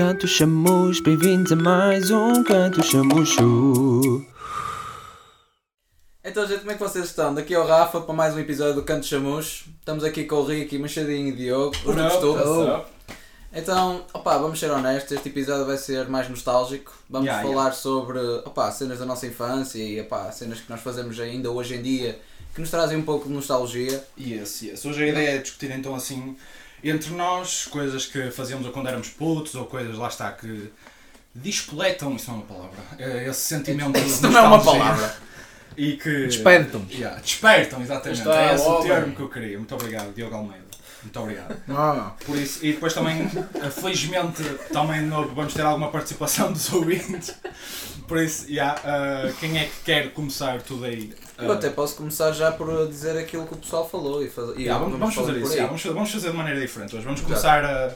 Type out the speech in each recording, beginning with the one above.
Canto Chamus, bem-vindos a mais um Canto Chamucho. Então, gente, como é que vocês estão? Daqui é o Rafa para mais um episódio do Canto Chamus. Estamos aqui com o Ricky, Machadinho e Diogo, os do costume. Então, opá, vamos ser honestos, este episódio vai ser mais nostálgico. Vamos Yeah, falar sobre opá, cenas da nossa infância e opá, cenas que nós fazemos ainda hoje em dia que nos trazem um pouco de nostalgia. Yes, yes. Hoje a ideia é discutir então assim entre nós coisas que fazíamos ou quando éramos putos ou coisas lá está que despoletam, isso não é uma palavra, eh, esse sentimento de Isso não é uma palavra. E que. Despertam. Yeah, despertam, exatamente. Está é esse o termo que eu queria. Muito obrigado, Diogo Almeida. Muito obrigado. Ah, Por isso, e depois também, felizmente, também vamos ter alguma participação dos ouvintes. Por isso, yeah, eh, quem é que quer começar tudo aí? Eu até posso começar já por dizer aquilo que o pessoal falou e, faz... e Yeah, vamos, vamos fazer por isso, yeah, vamos, fazer, vamos fazer de maneira diferente hoje. Vamos começar a, a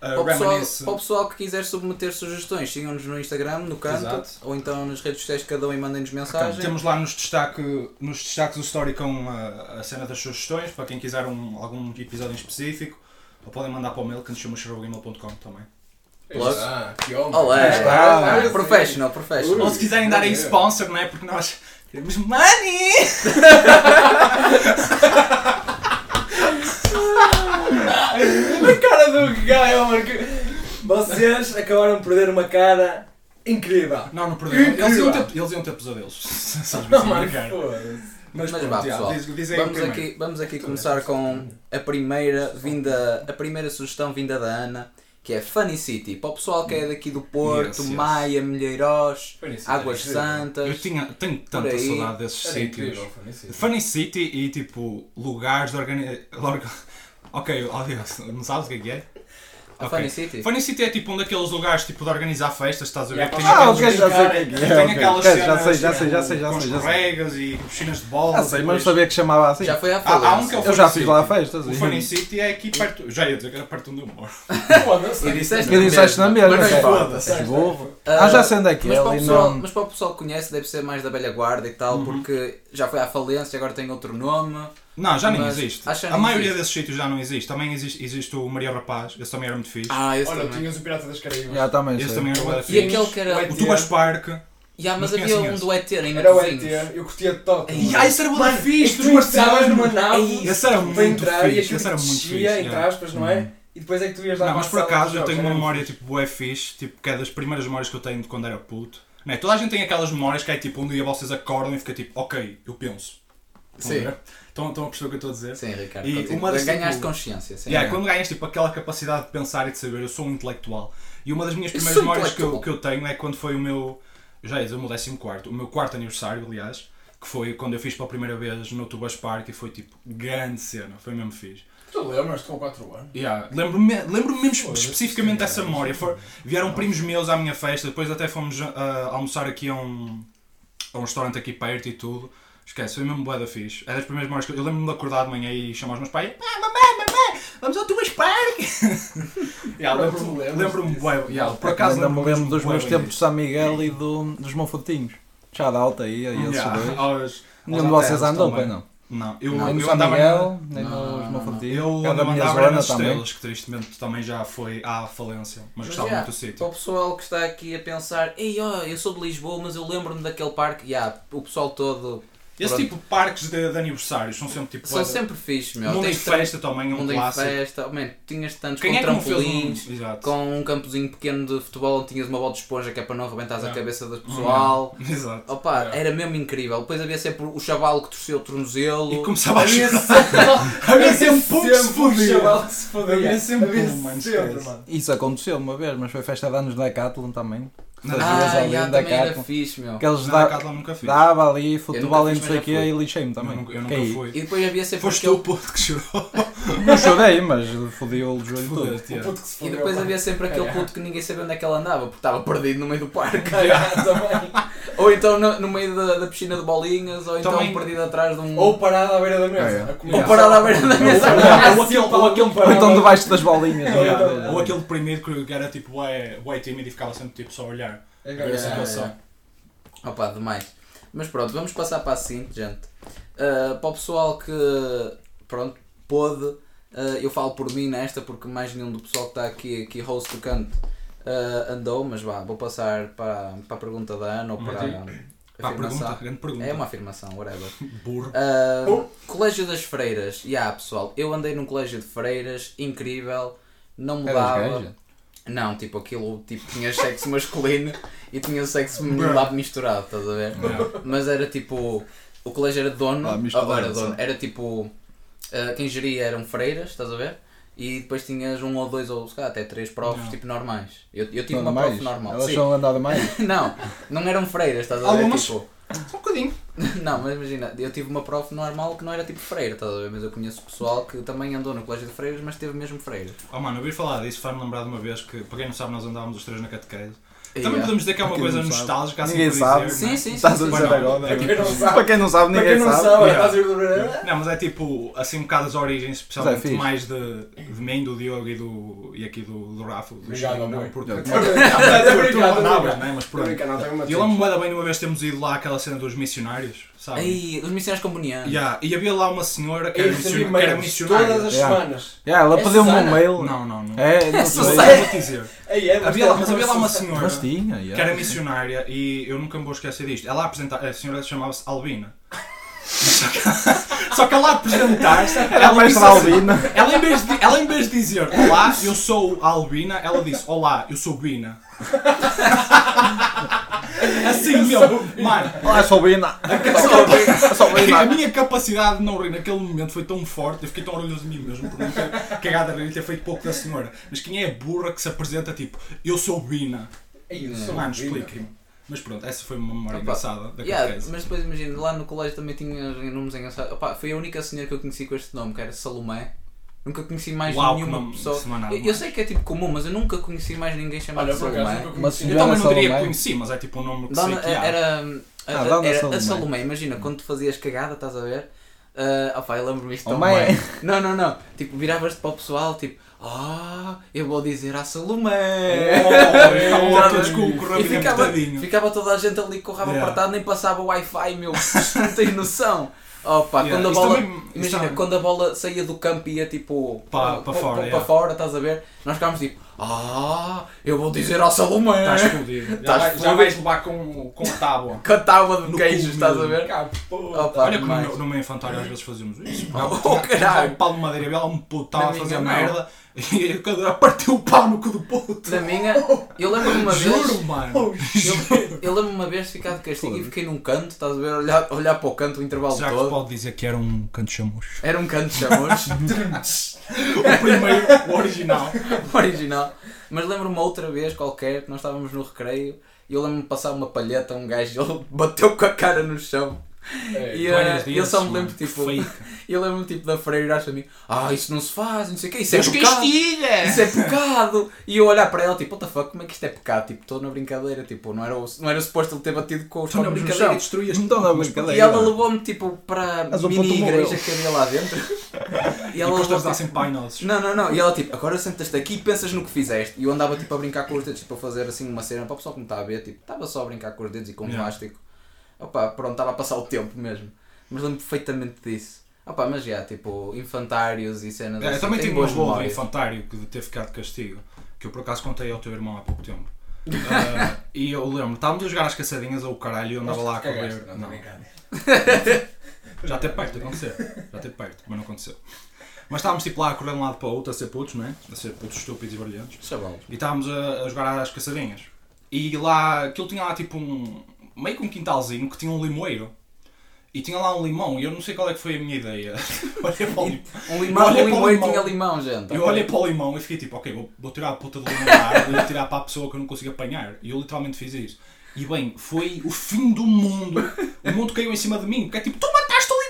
Para o, pessoal, para o pessoal que quiser submeter sugestões, sigam-nos no Instagram, no canto, Exato. ou então nas redes sociais, cada um e mandem-nos Então, mensagem. temos lá nos, destaque, nos destaques do story com a, a cena das sugestões, para quem quiser um, algum episódio em específico, ou podem mandar para o mail que nos chamamos.gmail.com também. Plug. Ah, que homem. Olé! Ah, Ah, professional, professional. Ou se quiserem dar aí sponsor, não é? Porque nós queremos money! A cara do gajo, mano. Vocês acabaram de perder uma cara incrível. Não, não perderam. Eles iam Incrível. ter, eles iam ter pesadelos. Não, mano, foda-se. Mas, Mas pronto, vá, pessoal. diz, diz Vamos primeiro. aqui, vamos aqui começar com a primeira vinda, a primeira sugestão vinda da Ana, que é Funny City. Para o pessoal que é daqui do Porto, Yes, yes. Maia, Milheiros, Funny City Águas incrível. Eu Santas. tinha, tenho tanta aí. saudade desses Era sítios. incrível, Funny City. Funny City e tipo lugares de organização. Ok, óbvio, não sabes o que é que é? A Ok. Funny City. Funny City é tipo um daqueles lugares tipo de organizar festas, estás a ver? Yeah, tem ah, ok, já sei o que é que tem é, ok. aquelas cenas já sei, já sei, já tipo, sei, já com sei, já sei. escorregas e piscinas de bola. Ah, sei, mas não sabia que chamava assim. Já foi à Há, há um falência. que é o Eu já fiz lá festas. O e- Funny City é aqui perto. Já ia dizer que era perto onde eu moro. Foda-se. E disseste E disseste na mesma, Mas. És burro. Ah, Ah, já sei onde é que Mas é. para, o Ali pessoal, não... mas para o pessoal que conhece, deve ser mais da velha guarda e tal, Uhum. porque já foi à falência, agora tem outro nome. Não, já nem Mas existe. acho que já A nem maioria existe. desses sítios já não existe. Também existe, existe o Maria Rapaz, esse também era muito fixe. Ah, esse Olha, também. tinhas o Pirata das Caraíbas. Já também esse sei. também era bué da E fixe. aquele que era. O Tubas Park. Ya, mas havia conhecem um esse? do ET em Era o ET, eu curtia toque. Ei, Ah, esse era bué da fixe, e tu marcianos. numa nave Esse era para muito entrar e fixe, aquilo esse era muito descia, fixe. entre yeah. aspas, não é? E depois é que tu ias lá Não, para mas a por sala acaso eu jogos, tenho uma muito memória tipo bué fixe, tipo, que é das primeiras memórias que eu tenho de quando era puto. Não é? Toda a gente tem aquelas memórias que é tipo, um dia vocês acordam e fica tipo, ok, eu penso. Estão a Sim. ver? Estão, estão a perceber o que eu estou a dizer? Sim, Ricardo. E uma das, Ganhaste tipo, consciência. Sim. Yeah, quando ganhas tipo, aquela capacidade de pensar e de saber, eu sou um intelectual. E uma das minhas primeiras memórias que eu, que eu tenho é quando foi o meu. Já ia dizer o meu 14, o meu quarto aniversário, aliás, que foi quando eu fiz pela primeira vez no Tubas Park e foi tipo grande cena, foi mesmo fixe. Tu lembras-te com 4 anos? Yeah, Lembro-me lembro mesmo especificamente sim, dessa cara. memória. For- vieram primos meus à minha festa, depois até fomos ah, almoçar aqui a um, a um restaurante aqui perto e tudo. Esquece, foi mesmo bué da fixe. É das primeiras memórias que eu, eu lembro-me de acordar de manhã e chamar os meus pais. Ah, mamãe, mamãe, vamos ao yeah, Pronto, lembro-me lembro-me bué. Yeah, por acaso Ainda me lembro dos meus bem tempos de. São Miguel e do, dos Monfortinhos. Já da alta aí, a esses Yeah, dois. aos- Nenhum de vocês andou, pois não? Não, eu, Não, Nem no eu andava Miguel, nem Não, Monfortinhos. Eu, andava nas também. estrelas, que tristemente também já foi à falência, mas Mas, gostava yeah, muito do sítio. Para o pessoal que está aqui a pensar, ei, ó, eu sou de Lisboa, mas eu lembro-me daquele parque. Ya, o pessoal todo. Esse Pronto. tipo de parques de, de aniversários são sempre tipo. São bué- sempre fixes, meu. Mundo em festa também é um Mundo em clássico. festa. Man, tinhas tantos Quem com é trampolins. um... Com um campozinho pequeno de futebol onde tinhas uma bola de esponja que é para não arrebentares a Yeah. cabeça do pessoal. Exato. Opa, Yeah. era mesmo incrível. Depois havia sempre o chavalo que torceu o tornozelo. E começava a chorar. Havia sempre um que se chaval fodia. Havia sempre Havia um, sempre, mano. Isso aconteceu uma vez, mas foi festa de anos da Decathlon também. Não, Fazias Ah, ali também era fixe, meu. Que eles Não, da- Decathlon nunca fiz. dava ali futebol e não sei o quê e lixei-me Eu também. nunca, eu nunca fui. E depois havia sempre Foste aquele... o puto que chorou. Não chorei, mas fodi-o o joelho todo. Foda-te, O yeah. puto que se E depois havia sempre aquele É. puto que ninguém sabia onde é que ele andava, porque estava perdido no meio do parque. Também. Ou então no, no meio da, da piscina de bolinhas, ou então Também- perdido atrás de um. Ou parado à beira da mesa. Ou parado à beira da mesa. Ou- ou aquele- ou aquele Ou então debaixo das bolinhas. Ou aquele deprimido que era tipo bué tímido e ficava sempre tipo só a olhar. É, a ver a Yeah, situação. yeah. Opa, demais. Mas pronto, vamos passar para a seguinte, gente. Uh, para o pessoal que, pronto, pôde, uh, eu falo por mim nesta, porque mais nenhum do pessoal que está aqui, aqui host do canto, ah, andou, mas vá, vou passar para, para a pergunta da Ana ou para a Pá, afirmação. pergunta, grande pergunta. É uma afirmação, whatever. Burro. Oh. Colégio das Freiras, yeah, pessoal, eu andei num colégio de freiras, incrível, não Eras mudava. Não, tipo aquilo, tipo, tinha sexo masculino e tinha sexo Bruh. lá misturado, estás a ver? Yeah. Mas era tipo, o colégio era dono, Ah, misturado, era dono, era tipo, ah, quem geria eram freiras, estás a ver? E depois tinhas um ou dois ou se calhar, até três provas Não. tipo normais. Eu, eu tive Nada uma prof normal. Elas sim. são andada mais? Não, não eram freiras, estás a ver? Algumas. Tipo, Só um bocadinho. não, mas imagina, eu tive uma prof normal que não era tipo freira, estás a ver? Mas eu conheço pessoal que também andou no colégio de freiras, mas teve mesmo freiras. Oh mano, eu ouvi falar disso, faz-me lembrar de uma vez que, para quem não sabe, nós andávamos os três na catequese. E, Também podemos dizer que é uma coisa nostálgica, assim Ninguém por sabe. dizer, Sim, não é? sim, sim. Estás a sim. dizer Não, agora? Para quem não sabe, Para quem não sabe, para ninguém quem não sabe. sabe, Yeah. a ver? Não, mas é tipo, assim um bocado as origens, especialmente fixe. mais de, de mim, do Diogo e, do, e aqui do, do Rafa. Do Obrigado, Chico, amor. não, porque... Eu- Não, mas é não né? Mas pronto. E eu lembro-me bué da bem de uma vez termos ido lá àquela cena dos missionários, sabe? Ei, os missionários comunianos. Yeah, E havia lá uma senhora que era, missionária. todas as Yeah. semanas. Yeah, ela É pediu-me um mail. Não, não, não. É, não sei, vou dizer. Aí é, Havia lá, mas havia lá uma senhora Mas tinha, que yeah. era missionária e eu nunca me vou esquecer disto. Ela a apresentar, a senhora chamava-se Albina. Só que, só que ela a apresentar-se, Era ela mais disse assim- Albina. Ela em, vez de, ela em vez de dizer Olá, eu sou a Albina, ela disse Olá, eu sou Bina. Assim, meu, mano, Olá, sou Bina. Sou a Bina. minha capacidade de não rir naquele momento foi tão forte, eu fiquei tão orgulhoso de mim mesmo por não ter cagado a rir e ter feito pouco da senhora. Mas quem é a burra que se apresenta tipo, eu sou Bina? Eu sou Mano, expliquem-me. Mas pronto, essa foi uma memória Opa, engraçada da Yeah, mas depois imagina, lá no colégio também tinha nomes engraçados. Opa, foi a única senhora que eu conheci com este nome, que era Salomé. Nunca conheci mais Uau, nenhuma pessoa. semanal, Eu, eu sei que é tipo comum, mas eu nunca conheci mais ninguém chamado Olha, acaso Salomé. Uma conheci. Eu também não diria que conheci, mas é tipo um nome que Dona, sei que há. era, Ah, a, Dona era Salomé. a Salomé, imagina, quando tu fazias cagada, estás a ver? Ah, opa, eu lembro-me isto Oh, tão mãe. bem. Não, não, não. Tipo, viravas-te para o pessoal, tipo, ah, eu vou dizer à Salomé. Oh, E ficava, ficava toda a gente ali com o rabo Yeah. apertado, nem passava o Wi-Fi, meu. Não tens noção. Opa, Yeah, quando a bola. também- imagina, também- quando a bola saía do campo e ia tipo. Pa- pa fora, para yeah. fora, estás a ver? Nós ficávamos tipo, ah, eu vou dizer à Salomé. Estás fodido. Já, vai- já vais levar com, com a tábua. Com a tábua de No queijos, estás a ver? Cá. Opa, Olha como no, no meu infantário às vezes fazíamos isso. Oh, caralho. Um pau de madeira, lá um puto estava a fazer minha não. E o cadeira partiu o pau no cu do puto. Na minha, eu lembro-me uma vez. Juro, mano. Eu, eu lembro-me uma vez de ficar de castigo e fiquei num canto, estás a ver? Olhar, olhar para o canto o intervalo Já todo. pode dizer que era um canto chamucho. Era um canto de chamus, O primeiro, o original. o original. Mas lembro-me outra vez qualquer que nós estávamos no recreio e eu lembro-me de passar uma palheta a um gajo e ele bateu com a cara no chão. É, E eh, eu só me lembro tipo. Eu lembro-me tipo da freira acha a mim, ah, isso não se faz, não sei o que, isso é Deus pecado. castiga! Isso é pecado! E eu olhar para ela, tipo, what the fuck, como é que isto é pecado? Tipo, estou na brincadeira, tipo, não era, o- não era suposto ele ter batido com os Estou na brincadeira chão. e destruías. Então na E brincadeira. ela levou-me, tipo, para a mini igreja que havia lá dentro. E E ela levou, dar tipo, sem pai nossos. não, não, não. E ela tipo, agora sentas-te aqui e pensas no que fizeste. E eu andava tipo a brincar com os dedos, tipo a fazer assim uma cena para o pessoal que me está a ver, tipo, estava só a brincar com os dedos e com Yeah. plástico. Opa, pronto, estava a passar o tempo mesmo. Mas lembro perfeitamente disso. Opa, mas já, tipo, infantários e cenas É, eu assim. também tenho tive boas boa de infantário que de ter ficado de castigo, que eu por acaso contei ao teu irmão há pouco tempo. Ah, e eu lembro, estávamos a jogar às caçadinhas ou o caralho e eu andava lá a correr. não, Não, já teve perto de acontecer. Já teve perto, mas não aconteceu. Mas estávamos tipo lá a correr de um lado para o outro a ser putos, não é? A ser putos estúpidos e brilhantes. Chavalos. E estávamos a, a jogar às caçadinhas. E lá, aquilo tinha lá tipo um. Meio que um quintalzinho que tinha um limoeiro. E tinha lá um limão e eu não sei qual é que foi a minha ideia. Olhei para o limão. Um limão, um para o limoeiro limão. tinha limão, gente. Eu olhei para o limão e fiquei tipo, ok, vou, vou tirar a puta do limão da árvore e tirar para a pessoa que eu não consigo apanhar. E eu literalmente fiz isso. E bem, foi o fim do mundo. O mundo caiu em cima de mim, porque é tipo, tu mataste o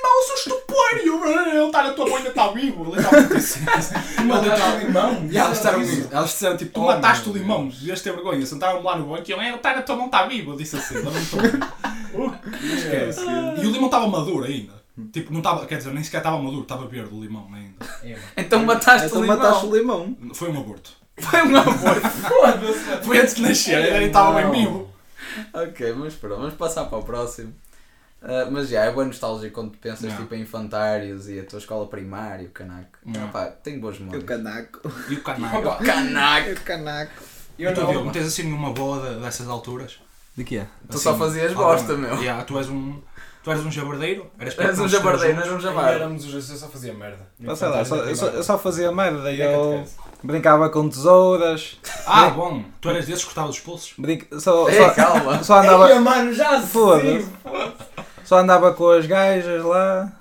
E eu, "Ah, ele está na tua mãe, ainda está vivo. Eu Mataste o limão? E elas disseram, elas disseram tipo, tu Oh, mataste o limão, devias ter vergonha. Sentaram-me lá no banco e eu, "É, ele está na tua mão, está vivo. Eu disse assim, não estou. Esquece. E o limão estava maduro ainda. Tipo, não estava, quer dizer, nem sequer estava maduro, estava verde o limão ainda. É. Então mataste Então o limão. mataste o limão. Foi um aborto. Foi um. Foda-se. Foi antes de nascer, ele estava bem vivo. ok, mas pronto, vamos passar para o próximo. Ah, mas já, é bem nostálgico quando pensas Não. tipo, em infantários e a tua escola primária, o canaco. Não. Epá, tenho boas E o memórias. canaco. E o canal. Opa, canaco! E o canaco. E tu, Diogo, não. tens assim nenhuma boa de- dessas alturas? De quê? Tu só fazias alguma- bosta, meu. Yeah, tu és um. Tu eras um jabardeiro? Eras Eras um jabardeiro, nós eras um Ainda jabar. éramos os eu só fazia merda. Não sei lá, só- eu, só, eu só fazia merda, daí É eu brincava com tesouras, Ah, bom. Tu eras desses que cortava os pulsos? brinca, só, Ei, só, calma. só andava, Ei, mano, já se Foda-se. Só andava com as gajas lá.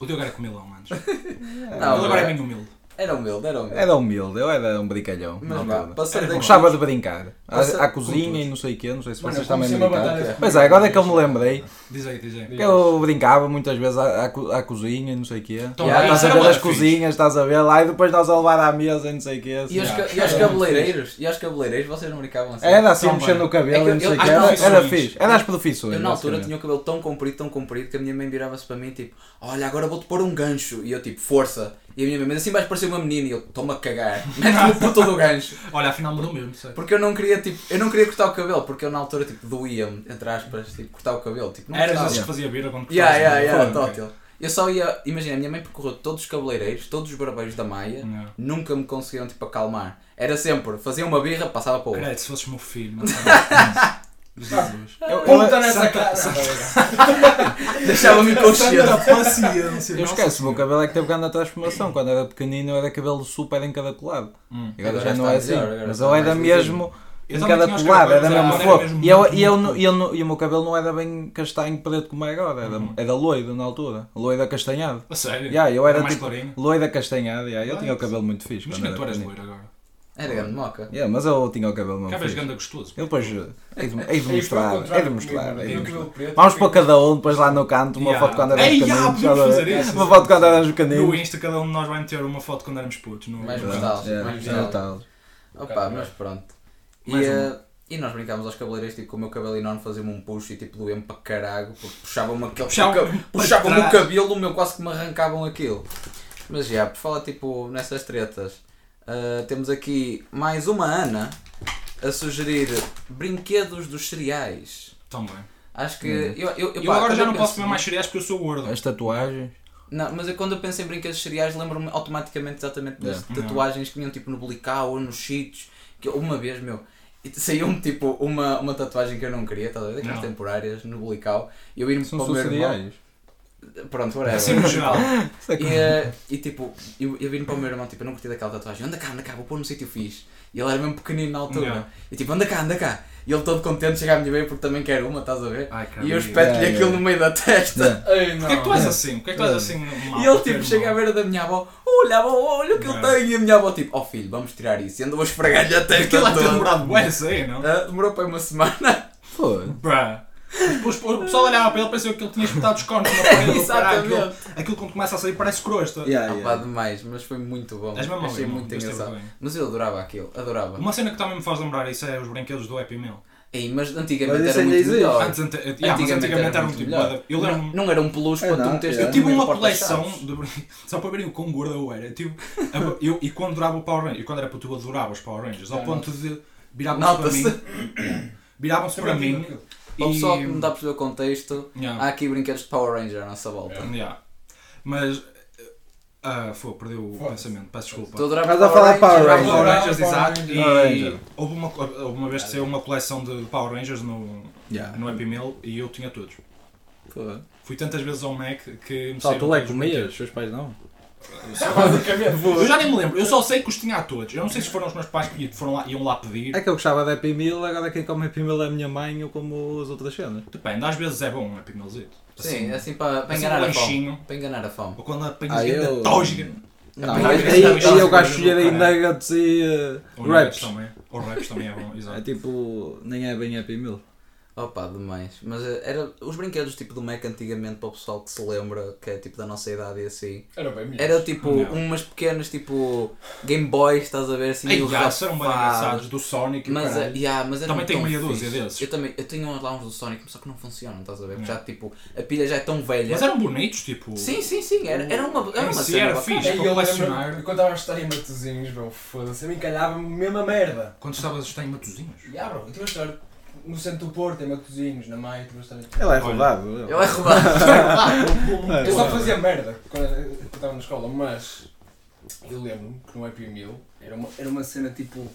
O Diogo era comilão, manos. Não, Ele agora é é- bem humilde. Era humilde, era humilde. Era humilde, eu era um brincalhão. Mas na vá, altura. passando Era aqui. Gostava de brincar. À, Passa- à cozinha e não sei o quê, não sei se Mano, vocês eu também brincaram. Pois é, agora é que eu me lembrei. Diz aí, diz aí. que Eu brincava muitas vezes à, à, à cozinha e não sei o quê. Então, Yeah, estás a ver as cozinhas, estás a ver lá e depois nós a levar à mesa e não sei o quê. E aos, assim. ca- e aos cabeleireiros? E aos cabeleireiros vocês não brincavam assim? Era assim, Também. mexendo no cabelo É e não sei o quê. Era, era fixe. Era as profissões. Eu na altura tinha o cabelo tão comprido, tão comprido, que a minha mãe virava-se para mim tipo, olha, agora vou-te pôr um gancho. E eu tipo, força. E a minha mãe, mas assim vais parecer uma menina. E eu, estou-me a cagar. Mete-me o puto do gancho. Olha, afinal mudou mesmo, sei. Porque eu não queria, tipo, eu não queria cortar o cabelo, porque eu na altura, tipo, doía-me, entre aspas, tipo, cortar o cabelo. Tipo, não Eras desses que fazia vira quando Yeah, cortavas yeah, o yeah, cabelo. tótil. Eu só ia, imagina, a minha mãe percorreu todos os cabeleireiros, todos os barbeiros da Maia, Yeah. nunca me conseguiam, tipo, acalmar. Era sempre, fazia uma birra, passava para o outro. Credo, se fosses meu filho, não. Jesus. Eu- Puta nessa cara. Deixava-me inconsciente. paciência. Eu esqueço, o meu cabelo é que teve grande transformação. Quando era pequenino eu era cabelo super encaracolado. Hum. Agora Agora já não é assim. melhor, Mas eu era mesmo encaracolado, era cabelos, mesmo era fogo. mesmo E, eu, e, eu, e, eu e o meu cabelo não era bem castanho preto como é agora, era, Uhum. era loiro na altura. Loiro acastanhado. A sério? Yeah, eu era mais tipo loiro acastanhado. Yeah, eu Nice. tinha o cabelo muito fixe. Imagina que tu era eras loiro agora. Era grande moca. Yeah, mas eu tinha o cabelo vês fixe. ganda gostoso. Eu depois eh, hei de, mostrar, hei de mostrar. Vamos para cada um, depois lá no canto, uma Yeah. foto quando éramos yeah, pequeninos. fazer isso. Uma foto quando éramos No pequeninos. Insta cada um de nós vai meter uma foto quando éramos putos. No... Mais nostálgico, yeah, mais yeah, nostálgico. tal. Opa, mas pronto. E, eh, e nós brincámos aos cabeleireiros, tipo, com o meu cabelo enorme fazia-me um puxo e tipo doía-me para caralho, porque puxavam-me aquele. Puxavam-me para puxavam-me o cabelo, o meu quase que me arrancavam aquilo. Mas já, por falar tipo nessas tretas, eh, temos aqui mais uma Ana a sugerir brinquedos dos cereais. Também. Acho que. Hum. Eu, eu, Eu pá, agora já eu não posso comer mais cereais porque eu sou gordo. As tatuagens. Não, mas eu, quando eu penso em brinquedos cereais lembro-me automaticamente exatamente das Yeah. tatuagens que tinham tipo no blical ou nos sítios. Que eu- uma vez, meu, saiu-me tipo uma, uma tatuagem que eu não queria, ver? Daquelas Não. temporárias no blical. E eu ir-me para o meu irmão. Pronto, whatever. Assim no geral. E, eh, e tipo, eu, eu vim para o meu irmão, tipo, eu não curti daquela tatuagem, anda cá, anda cá, vou pôr no sítio fixe. E ele era mesmo pequenino na altura. Yeah. E tipo, anda cá, anda cá. E ele todo contente chega à minha beira porque também quer uma, estás a ver? Ai, E eu espeto-lhe Yeah, aquilo yeah. no meio da testa. Ei, não. Porquê é que tu és assim? Porquê é que tu és assim? E ele tipo chega à beira da minha avó, olha avó, olha o que Não. tenho. E a minha avó tipo, ó filho, vamos tirar isso. E andou a esfregar-lhe a testa Aquilo é ter toda. demorado bué, sei, não? Ah, demorou para uma semana. Foi. Bruh. Depois, o pessoal olhava para ele e pensou que ele tinha espetado os cornos na parede. aquilo, aquilo quando começa a sair parece crosta. Yeah, Ah, yeah. pá, demais, mas foi muito bom. És mesmo Achei ali, muito não? Engraçado. bem. Mas eu adorava aquilo, adorava. Uma cena que também me faz lembrar isso é os brinquedos do Happy Meal. Ei, mas antigamente Mas era muito existe. melhor. Antes, ante, yeah, mas Antigamente antigamente era era um muito tipo. melhor. Eu Não, lembro. não era um peluche É, para tu não, meteres é. Eu tive uma coleção de Só para verem o quão gordo eu era. Eu tive, eu, e quando durava o Power Rangers, e quando era para tu adorava os Power Rangers, ao Já, ponto de viravam-se para mim. Viravam-se para mim. Para o pessoal que não dá a perceber o contexto, Yeah. há aqui brinquedos de Power Ranger à nossa volta. Yeah. Mas. Ah, foi, perdi o pensamento, peço desculpa. Estás a falar de Power Rangers. Power Rangers, Power exato. E houve uma, houve uma vez que saiu uma coleção de Power Rangers no, Yeah. no Happy Meal e eu tinha todos. Foi. Fui tantas vezes ao Mac que me Só tu é comias, os seus pais não. Basicamente. Eu já nem me lembro, eu só sei que os tinha a todos. Eu não sei se foram os meus pais que foram lá, iam lá pedir. É que eu gostava de Happy Meal, agora quem come Happy Meal é a minha mãe ou como as outras cenas. Depende, às vezes é bom um Happy Mealzito. Sim, assim para, para assim enganar um a fome. Para enganar a fome. Ou quando apanhas Ah, eu- tógica. Não, Aí- eu gosto de aí aí- nuggets e uh, Ou wraps. também. Ou raps também é bom, É exato. tipo, nem é bem Happy Meal. Opa, demais. Mas eh, era os brinquedos tipo do Mac antigamente para o pessoal que se lembra, que é tipo da nossa idade e assim. Era bem melhor. Era tipo Não. umas pequenas tipo Game Boys, estás a ver assim, Ei, meio já, são bem engraçados, do Sonic e Mas, caralho. eh, yeah, mas eram Também tenho meia dúzia desses. Eu também, eu tenho lá uns do Sonic, só que não funcionam, estás a ver? Porque já tipo, a pilha já é tão velha. Mas eram bonitos, tipo. Sim, sim, sim, era, era uma, era uma si cena era fixe. Para eu colecionar. quando estava a estar em Matozinhos, bro, foda-se, a mim calhava-me mesmo a merda. Quando estavas a estar em Matozinhos. E ah, bro, eu estive a estar no centro do Porto, em Matozinhos, na Maia, a estar... Ele é rodado. Ele é roubado. Eu só fazia merda quando eu estava na escola, mas eu lembro-me que no Happy Meal era uma, era uma cena tipo.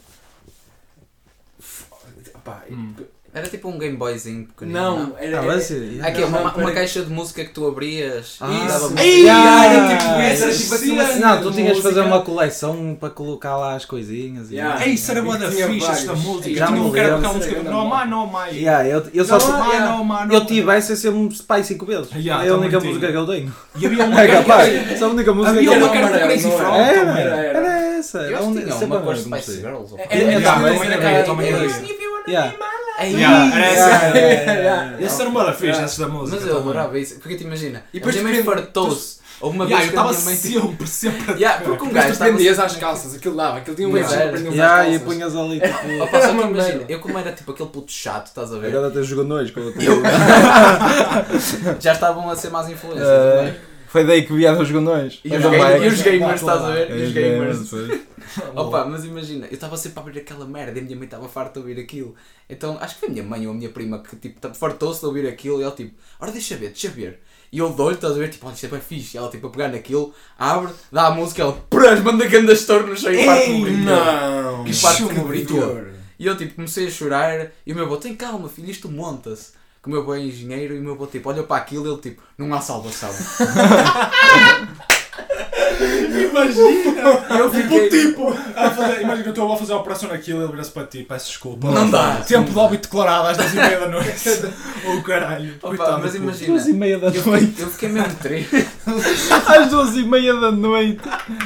Epá, Hum. Era tipo um Game Boyzinho pequenino. não, era. Ah, era- mas sim. Aqui, Não, uma, não, uma caixa de música que tu abrias Ah. e dava Isso. música. Ei, Ah, era tipo esse, era isso. tipo assim uma cena Não, tu de tinhas de fazer uma coleção para colocar lá as coisinhas. e- Yeah. Ei, isso era boa da ficha, esta música. Já Tinha me um que era lembro. aquela música. Era Não, mais, não, mais. Yeah, eu, eu só Não, yeah. não, eu tive essa sempre pai 5 vezes. Yeah, é a única música que eu tenho. E havia uma É era- capaz. Essa é a única música Havia que eu uma tenho. que era Amarelo, Crazy não Frog. era? Era, Era, era. era essa. Era uma a com as mesma, Spice não. Girls. É, é, Eu Yeah, também. também era era eu. Yeah. Esse era uma Yeah. esse da música. Mas eu adorava isso, porque te imagina, E e depois a minha mãe fartou-se. Houve uma Yeah, vez eu que a estava minha mãe... sempre, sempre Yeah, porque um gajo tu estava prendias às calças, aquilo dava, aquilo tinha um eixo era. para prendias às e calças. punhas ali Opa, tipo. só que imagina, eu como era tipo aquele puto chato, estás a ver? Agora até jogou nojo com o Já estavam a ser mais influências Eh, também. Foi daí que vieram os gondões. E os, gamers, e os gamers, estás a ver? E É, os gamers. foi. Opa, mas imagina, eu estava sempre a ouvir aquela merda e a minha mãe estava farta de ouvir aquilo. Então acho que foi a minha mãe ou a minha prima que tipo, fartou-se de ouvir aquilo e ela tipo, ora deixa ver, deixa ver. E eu dou-lhe, estás a ver, tipo, olha, isto é bem fixe. E ela tipo a pegar naquilo, abre, dá a música, ela, prás, manda ganda store no chão e parte no Ei, brinquedo. não! Que parte no brinquedo. Vitor. E eu tipo comecei a chorar e o meu avô, tem calma filho, isto monta-se. Que o meu avô é engenheiro e o meu avô tipo, olha para aquilo e ele tipo, não há salvação. Imagina! Eu fiquei Tipo, a fazer, imagina que eu estou a fazer a operação naquilo e ele vira-se para ti, peço desculpa. Não dá. Tempo de óbito declarado às 10 e meia da noite. Ou caralho. Opa, coitado mas imagina, Duas e meia da eu noite. fiquei, eu fiquei mesmo triste. Às duas e meia da noite.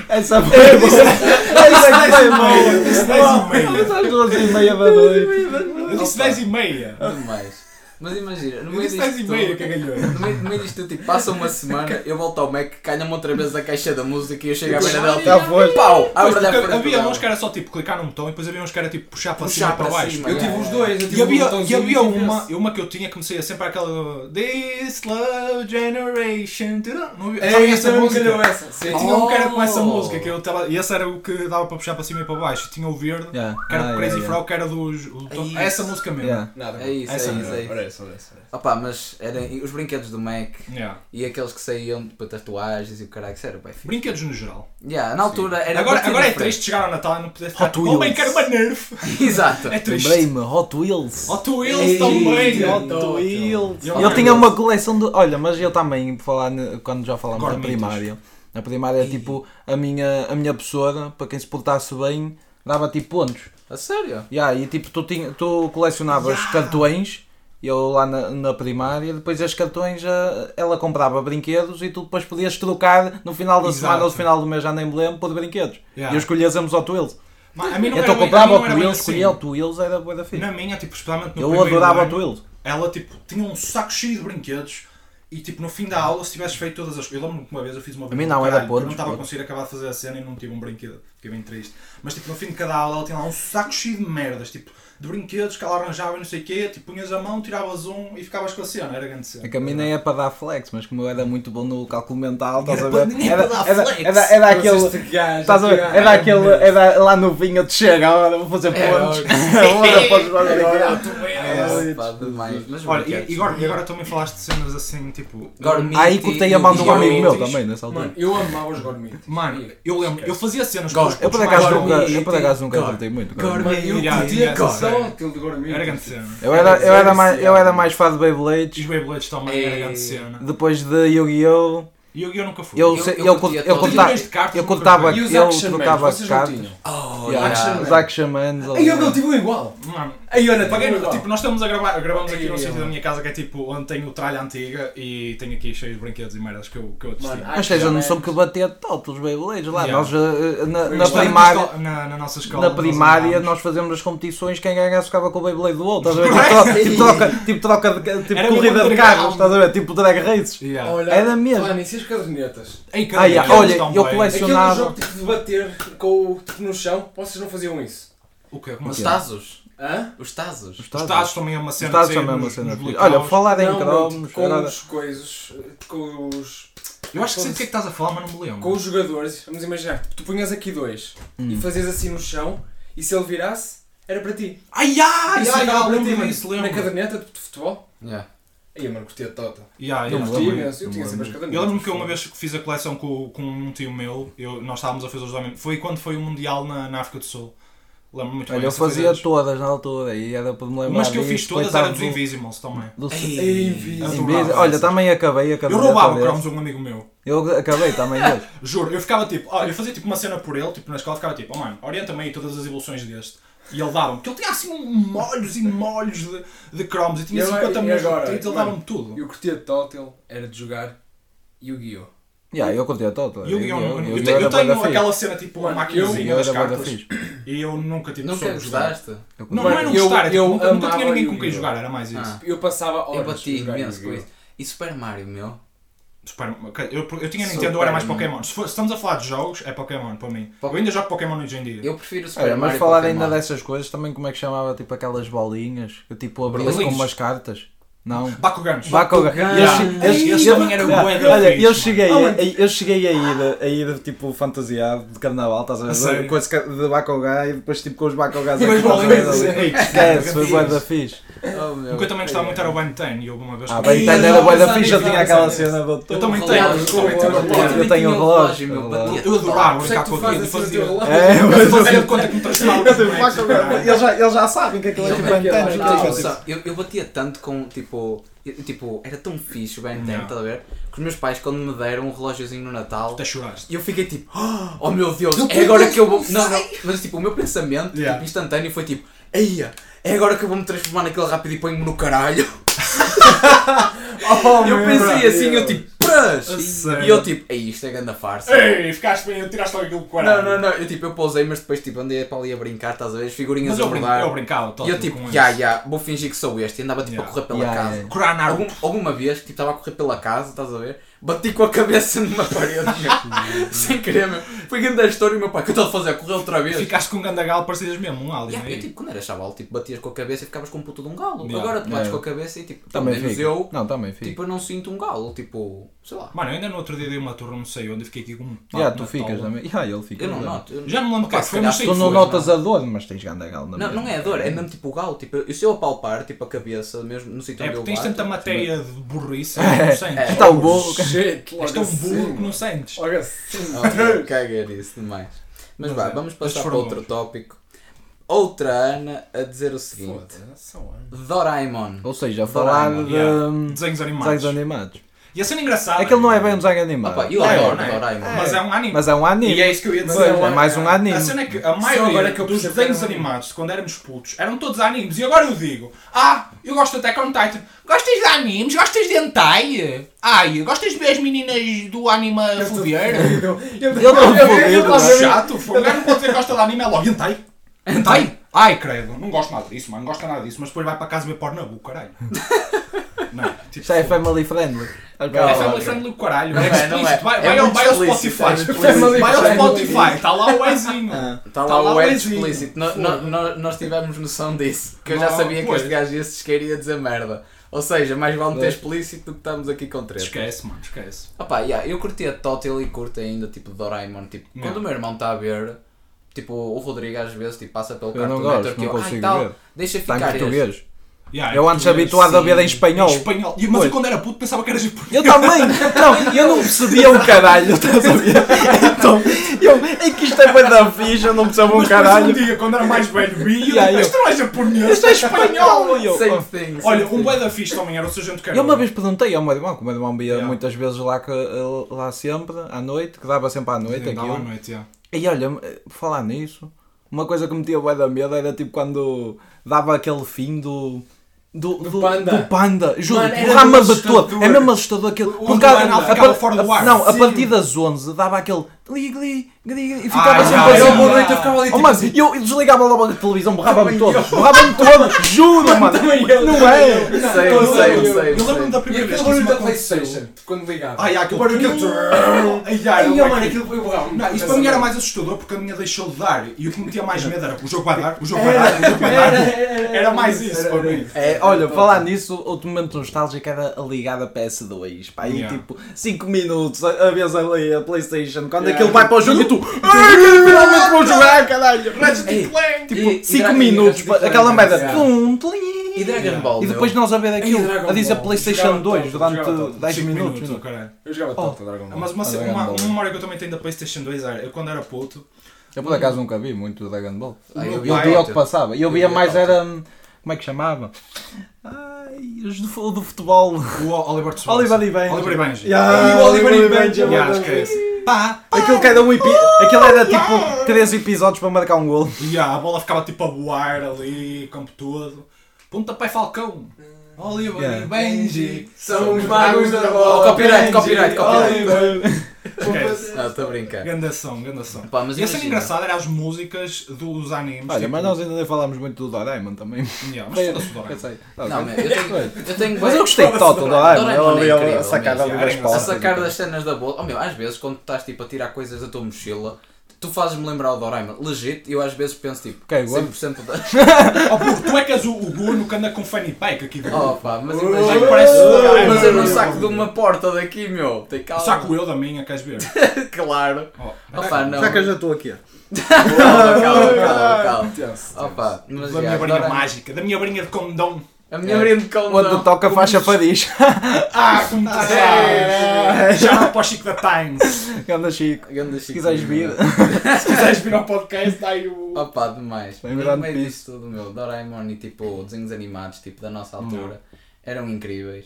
Essa foi boa. Essa foi boa. disse 10 e meia. Às duas e meia da noite. Disse 10 e meia. Demais. Mas imagina, no meio disse 10 disto tudo, no meio, no meio disto tudo, tipo, passa uma semana, eu volto ao Mac, calha-me outra vez a caixa da música e eu chego à beira dela, tipo, foi. pau, a frente havia uns que era só tipo clicar num botão e depois havia uns que era tipo puxar para Puxar cima e para para baixo. cima. Eu tive os dois, eu tive E havia, e havia uma, uma que eu tinha que me saía sempre aquela This Love Generation. Não havia- É, essa música deu essa. Sim. Eu tinha um que era com essa Oh. música que eu tava, e esse era o que dava para puxar para cima e para baixo. Tinha o verde, Yeah. que era Ah, o Crazy yeah, Frog, que era dos. o- É essa música mesmo. Nada. É isso, é Essa isso, mesmo. é isso. Ora essa, ora essa, ora essa. Opa, mas eram os brinquedos do Mac Yeah. e aqueles que saíam para tatuagens e o caralho, isso era bem fixe. Brinquedos no geral. Yeah, na altura era Agora, agora é triste chegar ao Natal e não poder ficar. Hot Oh, Wheels. quero uma Nerf! Exato. É triste. Lembrei-me, Hot Wheels. Hot Wheels Ei, também! Hot Hot Wheels. Eu- Eu tinha uma coleção de. Olha, mas eu também, por falar quando já falamos da primária. Na primária, tipo, a minha, a minha professora, para quem se portasse bem, dava tipo pontos. A sério? Yeah, e tipo, tu, tinha, tu colecionavas cartões, eu lá na, na primária, depois esses cartões ah, ela comprava brinquedos e tu depois podias trocar no final da Exato. semana ou no final do mês, já nem me lembro, por brinquedos. Yeah. E eu escolhia sempre os Hot Wheels. Mas a mim não então era comprava Hot Wheels, assim. escolhia Hot Wheels, era boa da fixe. Na minha, tipo, especialmente no Eu adorava Hot Wheels. ela tipo tinha um saco cheio de brinquedos e tipo no fim da aula se tivesses feito todas as eu lembro-me que uma vez eu fiz uma A mim não, era caralho, pontos, eu não estava a conseguir acabar de fazer a cena e não tive um brinquedo fiquei bem triste mas tipo no fim de cada aula ela tinha lá um saco cheio de merdas tipo de brinquedos que ela arranjava e não sei o quê tipo punhas a mão, tiravas um e ficavas com a cena era grande cena É que a mim nem é para dar flex, mas como eu era muito bom no cálculo mental, estás Era a ver? nem é Era, para dar era, flex. era, era aquele. Estás a ver? Era aquele. Era lá no vinho de chega, agora vou fazer É, pontos. Agora podes jogar brinquedos. É, pá, demais. Mas olha brinquedos. e, e agora, e agora também falaste de cenas assim tipo Gormiti Aí cortei a mão de um amigo meu também nessa altura. Mano, eu amava os Gormitos. mano eu lembro eu fazia cenas com os Eu por acaso nunca, eu por acaso nunca cortei muito. Gor- Mano, eu curtia aquele de Gormitos. era grande cena Eu era, eu era, mais, eu era mais fã de Beyblades. os Beyblades também era Ei. grande cena Depois de Yu-Gi-Oh! e eu, eu nunca fui Eu, Eu- eu eu, curtia eu, cartas, eu. E Man, não cartas. Oh, Yeah, yeah. Os Action Mans. Ai, eu não tive um igual. Mano, Para quem- um igual. tipo, nós estamos a gravar, gravamos aqui no sítio da minha casa que é tipo onde tenho tralha antiga e tenho aqui cheio de brinquedos e merdas que eu, que eu destino. Mas tens a noção que bater todos os Beyblades lá. Yeah. Nós, eh, na, na Mas primária. na, na nossa escola. Na nós primária nós fazíamos as competições, quem ganhasse ficava com o Beyblade do outro, estás a ver? Tipo, troca, tipo troca, tipo, troca de, tipo Era corrida de carros, estás a ver? Tipo drag races. Yeah. Olha, Era mesmo. Mano, e se as cadernetas? Ei, Ah, yeah, olha, eu colece- Aquele jogo tipo de bater com o tipo no chão, vocês não faziam isso? O quê? Os assim? Tazos. Hã? Os Tazos. Os Tazos também é uma cena Os Tazos também é uma cena blacouts. Olha, falar em cromos, com agora- os coisas, com os, Eu acho que sei do que é que estás a falar, mas não me lembro. com os jogadores, vamos imaginar, tu punhas aqui dois Hum. e fazias assim no chão e se ele virasse, era para ti. Ai, ai, Isso ai, ai, para ti, lembro mano. disso, Na caderneta de futebol. Yeah. Aí, mano, curtia tota. Yeah, Eu curtia imenso, eu tinha sempre as lembro. cadernetas. Eu lembro que eu uma vez que fiz a coleção com, com um tio meu, eu, nós estávamos a fazer os Foi quando foi o Mundial na, na África do Sul. Lembro muito Olha, bem. eu fazia todas na altura e era para me lembrar Mas que eu fiz todas coitado era dos do- Invisimals também. do- Ei, adorava Olha, também acabei, acabei. Eu roubava cromos um amigo meu. Eu acabei também deles. Juro, eu ficava tipo, ó, eu fazia tipo uma cena por ele, tipo na escola, ficava tipo, oh mano, orienta-me aí todas as evoluções deste. E ele dava-me, porque ele tinha assim molhos e molhos de, de cromos e tinha E agora- 50 e milhões de agora? ele dava-me tudo. Eu curtia de Tótil, era de jogar Yu-Gi-Oh! Yeah, eu curtia todo. E eu, eu, eu, eu, eu tenho, tenho aquela cena tipo uma maquinazinha Eu das cartas e eu nunca tive Nunca gostaste? Eu Não, não é não Eu- gostar, é tipo, eu nunca, nunca tinha ninguém com quem jogar, era mais isso. Ah. Eu passava horas Eu a bati jogar imenso com isso. E Super Mario, meu? Super- eu, eu tinha Super Nintendo, era mais Mario. Pokémon. Se, for- se estamos a falar de jogos, é Pokémon para mim. Po- Eu ainda jogo Pokémon hoje em dia. Eu prefiro Super Olha, mas Mario falar Pokémon. ainda dessas coisas, também como é que chamava tipo aquelas bolinhas que tipo abrias com umas cartas? Não. Bakugans. Bakugan. Bakugan. Eu Yeah. che- Ei, eu- esse eu- também era yeah. bué da Olha, eu cheguei, a, eu cheguei a ir, a ir tipo fantasiado de carnaval, estás a ver? Com esse de Bakugan e depois tipo com os Bakugans E. Ei, Esquece, foi bué da fixe. Oh. O que eu também gostava muito era o Ben 10 e houve uma vez Ah, Ei, era eu bué da sabia tinha aquela cena do Eu também tenho, eu tenho relógio. relógio. Eu tenho tinha relógio, meu, Eu adorava é brincar que com aquilo e assim o fazia. É, Eu mas fazia de conta que me transformava eles, já, sabem que aquilo é Eu, tipo Não, Ben 10, não, que eu, é tipo, tipo- só- eu, batia tanto com tipo. Tipo, era tão fixe o Ben 10, Não. estás a ver? Que os meus pais, quando me deram um relógiozinho no Natal, Até choraste. e eu fiquei tipo, oh meu Deus, é agora que eu vou. Não, não, mas tipo, o meu pensamento Yeah. tipo, instantâneo foi tipo, eia, é agora que eu vou me transformar naquele rápido e ponho-me no caralho. Oh, eu pensei Deus. assim, eu tipo, pras! Sério? E eu tipo, ei, isto é grande farsa. Ei, ficaste bem, tiraste logo aquilo com Não, não, não, eu tipo, eu pousei, mas depois tipo, andei para ali a brincar, estás a ver? As figurinhas Mas a eu, brin rodar. eu brincava, E eu tipo, já, já, vou fingir que sou este. E andava tipo Yeah. a correr pela Yeah, casa. yeah. Algum, alguma vez que tipo, estava a correr pela casa, estás a ver? Bati com a cabeça numa parede, meu. sem querer, meu. Foi grande a história e o meu pai, o que eu estou a fazer? Correr outra vez. Ficaste com um gandagal, parecias mesmo um alien. Yeah, eu, aí. tipo, quando era chaval, tipo, batias com a cabeça e ficavas com um puto de um galo. Yeah. Agora tu bates Yeah. com a cabeça e tipo, Também pelo menos eu, Não, também fica. tipo, eu não sinto um galo. Tipo, sei lá. Mano, eu ainda no outro dia dei uma turma, não sei onde, fiquei aqui com um. Já, papo tu na ficas também. Já, ele fica. Eu não noto. eu- Já não lembro o que Opa, é que se foi, mas sei Tu não foi, notas a dor, mas tens gandagal na Não, não é a dor, é mesmo tipo o galo. Tipo, eu- se eu apalpar tipo, a cabeça, mesmo no sítio É onde eu porque tens tanta matéria de burrice, É. não. É. Está um burro. Shit, logo És tão assim. burro que não sentes. Logo assim. Oh, cagar isso demais. Mas, vá, é, vamos passar para outro tópico. Outra Ana a dizer o seguinte. Doraemon. Ou seja, a falar Doraemon, de yeah. Desenhos animados. desenhos animados. E a cena engraçada. Aquele não é bem um desenho animado. Opa, eu Não é, adoro não é? Doraemon. Mas é um anime. Mas é um anime. E é isso que eu ia dizer. Mas é é mais um anime. A cena é que a agora maioria que eu dos desenhos que animados, quando éramos putos, eram todos animes. E agora eu digo: Ah, eu gosto de Attack on Titan. Gostas de animes? Gostas de hentai? Ai, gostas de ver as meninas do anime a foder? Não Eu- eu- mano. eu- Chato. O gajo não pode dizer que gosta de anime, é logo hentai. Hentai? Ai, credo, não gosto nada disso, mano, não gosto nada disso, mas depois vai para casa ver Pornhub, caralho. Não, tipo, Isto é family friendly. É family friendly do caralho, Não é é, não explícito. é. Vai, É vai, ao- vai Spotify. é Vai ao friendly. Spotify, está lá o Ezinho. Está Tá lá o Ezinho. explícito. Nós tivemos noção disso. Que eu já sabia que este gajo ia se esquecer e ia dizer merda. Ou seja, mais vale meter explícito do que estamos aqui com treta. Esquece, mano, esquece. Opa, yeah, eu curti a Total e curto ainda tipo Doraemon. Tipo, Não. quando o meu irmão está a ver, tipo, o Rodrigo às vezes tipo, passa pelo gosto, Network e eu, tal, ver. deixa Está em ficar este. Yeah, Eu antes habituado a ver em Em espanhol. espanhol. E- Mas eu quando era puto pensava que era japonês. Eu também! Não, eu não percebia um caralho, estás a ver? Então, eu, é que isto é bem da ficha, eu não percebo um Mas depois um caralho. dia, quando era mais velho, vi e Yeah, eu- isto não é japonês, Isto é espanhol! Eu, Same thing. same Olha, um bué da fixe também era o Sargento Carol. Eu uma vez perguntei ao meu irmão, que o meu irmão via Yeah. muitas vezes lá, que, lá sempre, à noite, que dava sempre à noite Sim, dava à noite, yeah. E olha, por falar nisso, uma coisa que me tinha bué da medo era tipo quando dava aquele fim do. Do, Do panda. do panda. Juro, Mano, era todo. assustador. É mesmo assustador aquele. O Porque do a- anal ficava par- fora do ar. Não, a Sim. partir das 11 dava aquele. Gli, gli, gli, gli, e ficava sempre já, assim. já, boa noite, eu ficava ali. Oh, mano, eu, eu desligava logo a televisão, borrava-me todo. Borrava-me todo. Juro, mano. Não é? Sei, Não, sei, eu- sei. Eu lembro-me sei. da E primeira vez aquele que isso barulho me da aconteceu. Playstation, quando ligava. Ai, há aquele barulho eu- Ai, ai, Ai, não é mano, aquilo foi. Não, isso para mim era mais assustador porque a minha deixou de dar e o que me metia mais medo era o jogo vai dar, o jogo vai dar, o jogo vai dar. Era mais isso para mim. É, olha, falar nisso, outro momento nostálgico era a ligada a PS2. Pá, aí Yeah. tipo 5 minutos a, a vez ali a Playstation, quando Aquilo vai para o jogo e tu. Ai, que finalmente vou jogar, caralho! Ratchet Clank! Tipo, E- e 5 Dragon- minutos, pa- aquela merda. Yeah. Tum, tlim. E Dragon Ball, E depois nós a ver aquilo, a dizer. PlayStation Jogava 2 tanto, durante jogava tanto. 10 Cinco minutos. Eu jogava Oh. tanto Dragon Ball. Mas uma, Dragon uma, memória que eu também tenho da Playstation 2 era, eu quando era puto, Eu por acaso nunca vi muito Dragon Ball. Ah, eu eu vi Eu vi via o muito. que passava. E eu via mais era. hum, Como é que chamava? Ai, os do, do futebol. O Oliver Tsubasa. Oliver e Benji. Oliver e Benji. Yeah, E o Oliver e Benji, Yeah, esquece. Pá, Aquilo que era um epi... Aquilo era tipo 3 episódios para marcar um gol. Yeah, a bola ficava tipo a voar ali, campo todo. Pontapé Falcão. Oliver Yeah. e Benji. São os magos da bola. Oh, copyright, copyright, copyright. Oliver. Não, estou a brincar. Ganda som, ganda som. Pá, mas E a cena engraçada era as músicas dos animes. Olha, tipo, mas nós ainda nem falámos muito do Doraemon também. Yeah, mas foda-se o Doraemon. Eu sei. Não, mas eu tenho, eu tenho Mas eu gostei de Toto, do Doraemon. É Ele ali a sacar ali das A A portas. sacar das cenas da bola. Oh meu, às vezes quando estás tipo a tirar coisas da tua mochila, tu fazes-me lembrar o Doraemon. Legit, eu às vezes penso tipo, Ok, agora- 100% da. Oh, puto, tu é que és o, o Gono que anda com fanny pack aqui dentro. Oh pá, mas imagina. parece o Doraemon. Mas eu não saco de uma porta daqui, meu. Tem calma. Saco eu da minha, queres ver? Claro. Oh, Oh pá, não. Já que eu já estou aqui. Calma, calma, calma, calma. Oh pá, mas da minha varinha Doraemon- mágica, da minha varinha de condão. A minha varinha de condão. Quando toca faz chafariz. Ah, como tu sabes! Já não para o Chico da Times. Ganda Chico. Ganda Se quiseres vir. Se quiseres vir ao podcast, dá aí o. Opa, demais. Bem No meio disso tudo, meu, Doraemon e tipo desenhos animados, tipo da nossa altura, eram incríveis.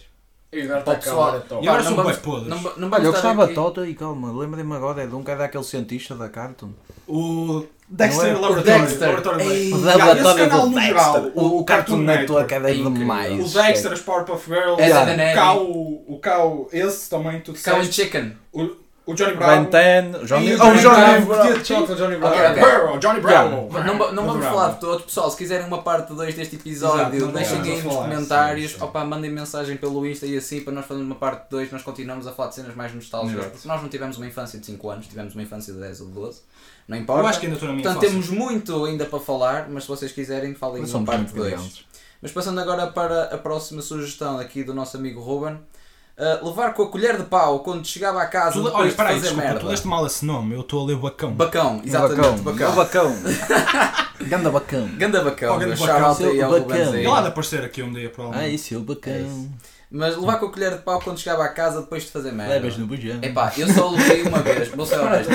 E. E agora Pá, são não bem podres. Não, não Olha, eu gostava aqui- de Toto e calma, lembrei-me agora de um que era aquele cientista da Cartoon. O Dexter Não é? Laboratory. O Dexter. Laboratory Ei, O Yeah, laboratório do no Dexter. geral, O Cartoon Network É demais. O Dexter, as Powerpuff Girls, Yeah. O. Cow, o Cow, esse também, tu Cow and. Chicken. O, o Johnny Ben Brown. 10, Johnny. E o Oh, Johnny Johnny Bravo. Bravo. Dia de chocolate, Johnny Brown. Ok, ok. Bravo, Johnny Brown. Não, não vamos falar de todos, pessoal. Se quiserem uma parte 2 deste episódio, Exato, deixem vamos aí nos falar, comentários. sim, sim. Opa, mandem mensagem pelo Insta e assim para nós fazermos uma parte 2. Nós continuamos a falar de cenas mais nostálgicas. Exato. Porque nós não tivemos uma infância de 5 anos, tivemos uma infância de 10 ou de 12. Não importa. Eu acho que ainda estou na minha Portanto, fase. temos muito ainda para falar, mas se vocês quiserem, falem uma parte muito 2. crianças. Mas passando agora para a próxima sugestão aqui do nosso amigo Ruben. Uh, levar com a colher de pau quando chegava a casa Tu, depois olha, de espera aí, fazer desculpa, merda. tu deste mal esse nome, eu estou a ler bacão. Bacão, exatamente, bacão. O bacão. Ganda bacão. Ganda bacão, ganda bacão. Ele há de aparecer aqui um dia, provavelmente. Ai, seu bacão. Mas levar com a colher de pau quando chegava a casa depois de fazer merda. Levas no bujão. Epá, eu só levei uma vez, vou ser honesto.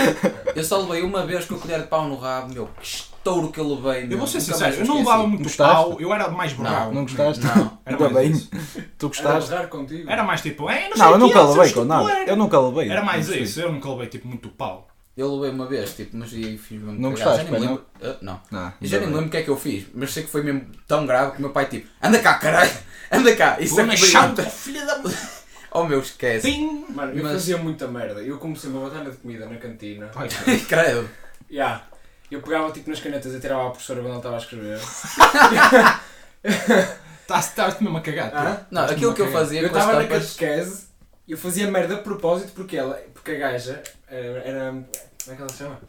Eu só levei uma vez com a colher de pau no rabo, meu, que estouro que eu levei. Eu meu. vou ser sincero, eu não levava muito Gostaste? pau, eu era mais bravo. Não gostaste? Não. Era Ainda bem. isso. Tu Era gostaste? barrar contigo. Era mais tipo, é, não sei Não, eu nunca é, levei com nada. Eu nunca levei. Era mais Não sei. isso, eu nunca levei tipo muito pau. Eu levei uma vez, tipo, mas aí fiz mesmo. Não gostaste, Já nem me pai, lembro. Ah, não. Não, Eu já nem me lembro o que é que eu fiz, mas sei que foi mesmo tão grave que o meu pai, tipo, anda cá, caralho, anda cá. Isso é na que chata, filha da mãe. Oh meu, esquece. Tim. Mano, eu Mas- fazia muita merda. Eu comecei uma batalha de comida na cantina. Ai, Credo. Yeah. Eu pegava tipo nas canetas e tirava a professora quando ela estava a escrever. Estás-te mesmo a cagar. tu. Hã? Não, aquilo que eu a fazia Eu com as estava na tampas. catequese e eu fazia merda de propósito porque ela, porque a gaja era, era- como é que ela se chama?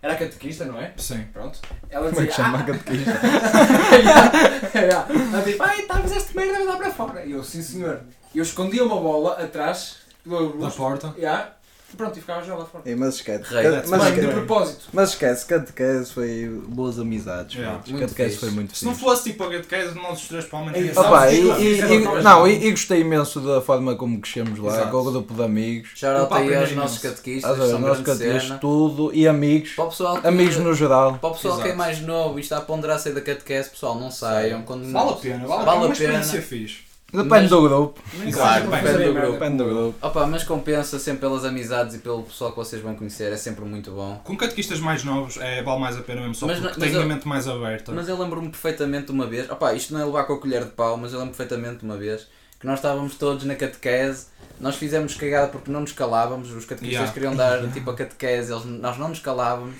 Era catequista, não é? Sim. Pronto. Ela Como é que chama a ah, catequista? yeah. ela dizia, ai, tá, fizeste merda, vai dar para fora. E eu, sim senhor. E eu escondia uma bola atrás do Da arbusto. porta. Yeah. Pronto, e ficava já lá fora. É, Mas esquece. Rei, Mas, Mano, de propósito. Mas esquece, catequese foi boas amizades. Yeah. pronto. Muito Catequese fixe. foi muito Se não fosse tipo a catequese, nós os três provavelmente Opa, e, e- é e- não, e, gostei imenso da forma como crescemos lá, Exato. com o grupo de amigos. Out Para aí aos nossos catequistas, a nós grande catequistas, tudo, e amigos. Para o pessoal que, Amigos no geral. Para o pessoal que é mais novo e está a ponderar sair da catequese, pessoal, não saiam. Vale a pena, vale, Vale a a pena. Uma pena. experiência fixe. Depende Mas- do grupo. Claro, depende do grupo. Depende do grupo. Opa, mas compensa sempre pelas amizades e pelo pessoal que vocês vão conhecer, é sempre muito bom. Com catequistas mais novos, é, vale mais a pena mesmo só Mas porque têm a mente mais aberta. Mas eu lembro-me perfeitamente uma vez, opa, isto não é levar com a colher de pau, mas eu lembro perfeitamente uma vez que nós estávamos todos na catequese, nós fizemos cagada porque não nos calávamos, os catequistas Yeah. queriam dar tipo a catequese, eles, nós não nos calávamos,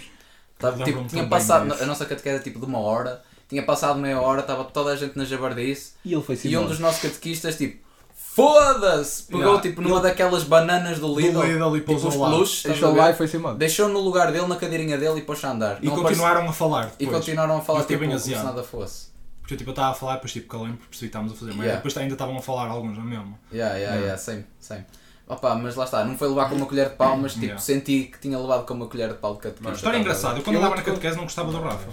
Tava, Eu tipo, tinha passado, a nossa catequese tipo de uma hora, tinha passado meia hora, estava toda a gente na jabardice E ele foi e um dos nossos catequistas tipo, foda-se, pegou Yeah. tipo numa daquelas bananas do Do Lidl, Lidl e tipo os peluches, Deixou lá e foi-se embora. deixou no lugar dele, na cadeirinha dele e pôs a andar. E Não continuaram a falar aparece- e depois. continuaram a falar tipo, bem como se nada fosse. Porque tipo, eu estava a falar, depois tipo, calei-me, percebi que estávamos a fazer merda. Yeah. Depois ainda estavam a falar alguns, não é mesmo? Yeah, yeah, Yeah. sempre, sempre. Opa, mas lá está, não foi levar com uma colher de pau, mas tipo, Yeah. senti que tinha levado com uma colher de pau de catequista. História engraçada, eu quando Eu andava na catequese não gostava do Rafa.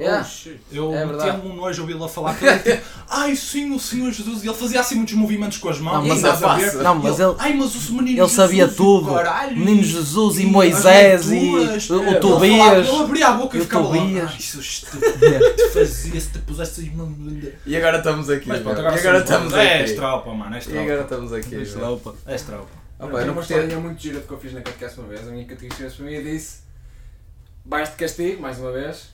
Yeah. Eu É metia-me um nojo ouvi-lo a falar que ele tipo, ai sim, o Senhor Jesus, e ele fazia assim muitos movimentos com as mãos. Não, mas ainda a passa. Não, mas ele, Ai, mas o menino ele sabia Jesus, tudo. o caralho, Menino Jesus e as Moisés e leituras. o- o Ele falava- Tobias. Ele abria a boca e o ficava lá. Tobias. Ai, seu estúpido, te fazia se te pusesse aí uma... E agora estamos aqui. Mas pronto, agora, e agora estamos aqui. tropa, mano, és E agora tropa. estamos aqui. meu. Opa. És tropa. Opa, Eu eu tenho não uma historinha muito gira que eu fiz na catequese uma vez. A minha catequista para mim e disse: vais de castigo, mais uma vez,